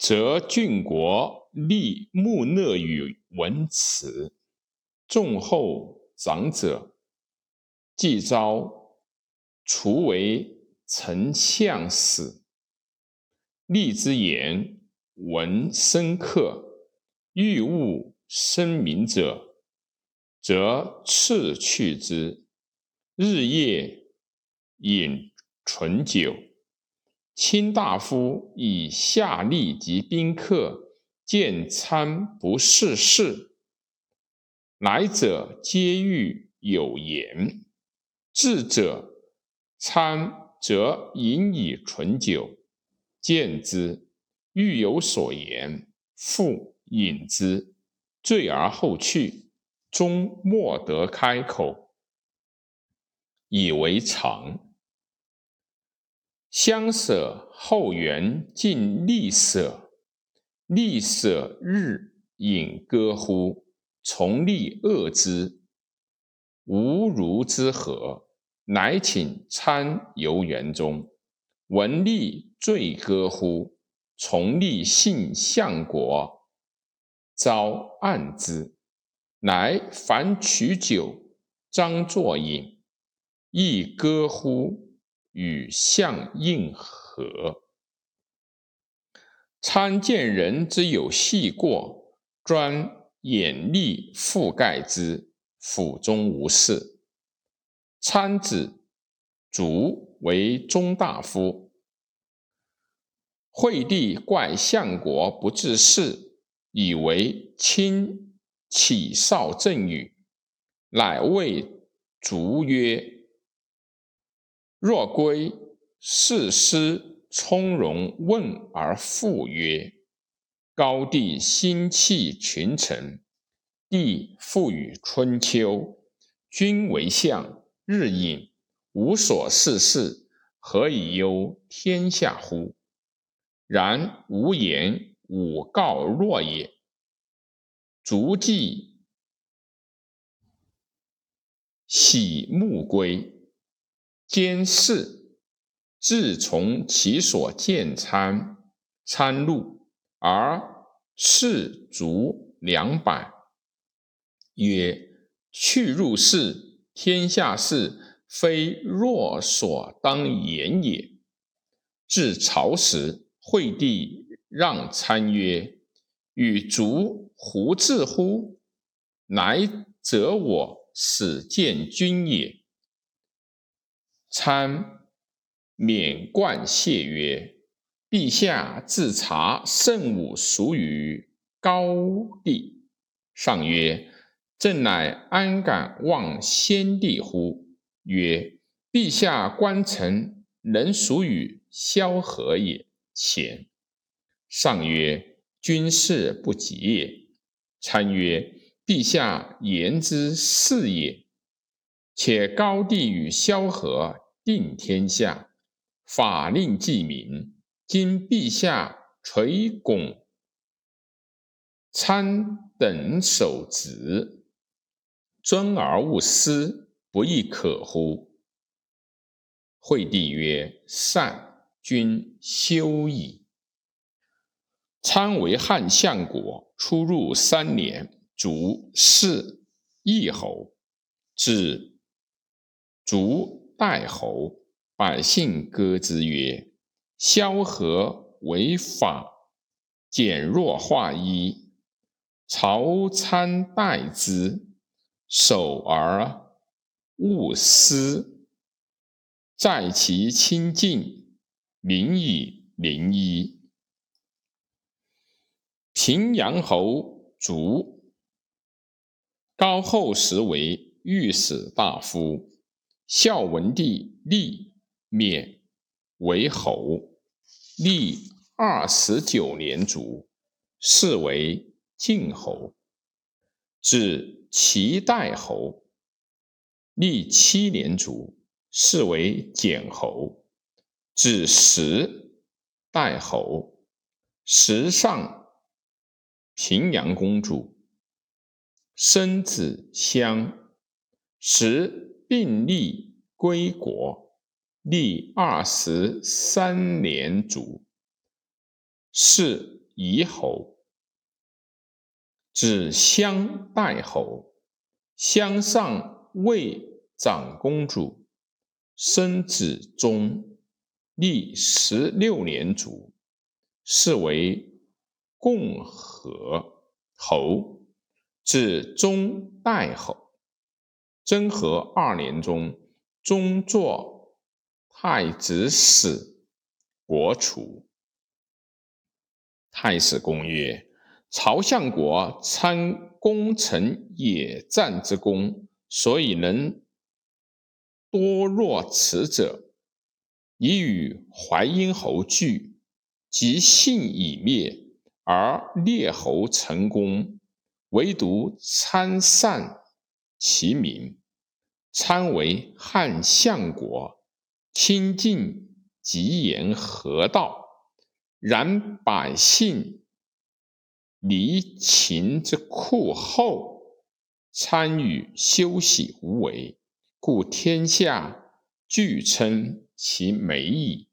则郡国立穆讷与文辞，众后长者，既召，除为丞相使。立之言，闻深刻，欲务声明者，则赐去之。日夜饮醇酒。卿大夫以下吏及宾客见参不视事，来者皆欲有言；至者参则饮以醇酒，见之欲有所言，复饮之，醉而后去，终莫得开口，以为常。相舍后园尽利舍，利舍日饮歌乎？从利恶之，无如之何？乃请参游园中，闻利醉歌乎？从利信相国，遭暗之，乃凡取酒，张作饮，亦歌乎？与相应和，参见人之有细过，专眼力覆盖之，府中无事。参子卒为中大夫，惠帝怪相国不治事，以为亲启少正语，乃谓卒曰。若归，士师从容问而复曰：“高帝心气群臣，帝赋予春秋，君为相，日饮，无所事事，何以忧天下乎？然无言，吾告若也。足迹喜穆归。”监视，自从其所见参参入，而士卒两百，曰：“去入室，天下事，非若所当言也。”至朝时，惠帝让参曰：“与卒胡至乎？乃则我始见君也。”参免冠谢曰：“陛下自察圣武属于高帝。”上曰：“朕乃安敢忘先帝乎？”曰：“陛下观臣能属于萧何也。”前上曰：“君事不及也。”参曰：“陛下言之是也。”且高帝与萧何定天下，法令纪民。今陛下垂拱参等守职，尊而勿私，不亦可乎？惠帝曰：“善，君休矣。”参为汉相国，出入三年，卒谥义侯，至。卒代侯，百姓歌之曰：“萧何为法，简若化一。朝参代之，守而勿私，在其亲近，民以邻一。”平阳侯卒，高后时为御史大夫。孝文帝立免为侯，历二十九年卒，是为晋侯。至齐代侯，历七年卒，是为简侯。至时代侯，时上平阳公主，生子襄，时。并立归国，历二十三年卒，谥夷侯，指襄代侯。襄上魏长公主，生子忠，历十六年卒，是为共和侯，至中代侯。征和二年中，中作太子使，国除。太史公曰：曹相国参功臣野战之功，所以能多若此者，以与淮阴侯俱。即信已灭，而列侯成功，唯独参善其民。参为汉相国，清净吉言何道，然百姓离秦之酷后，参与休息无为，故天下俱称其美矣。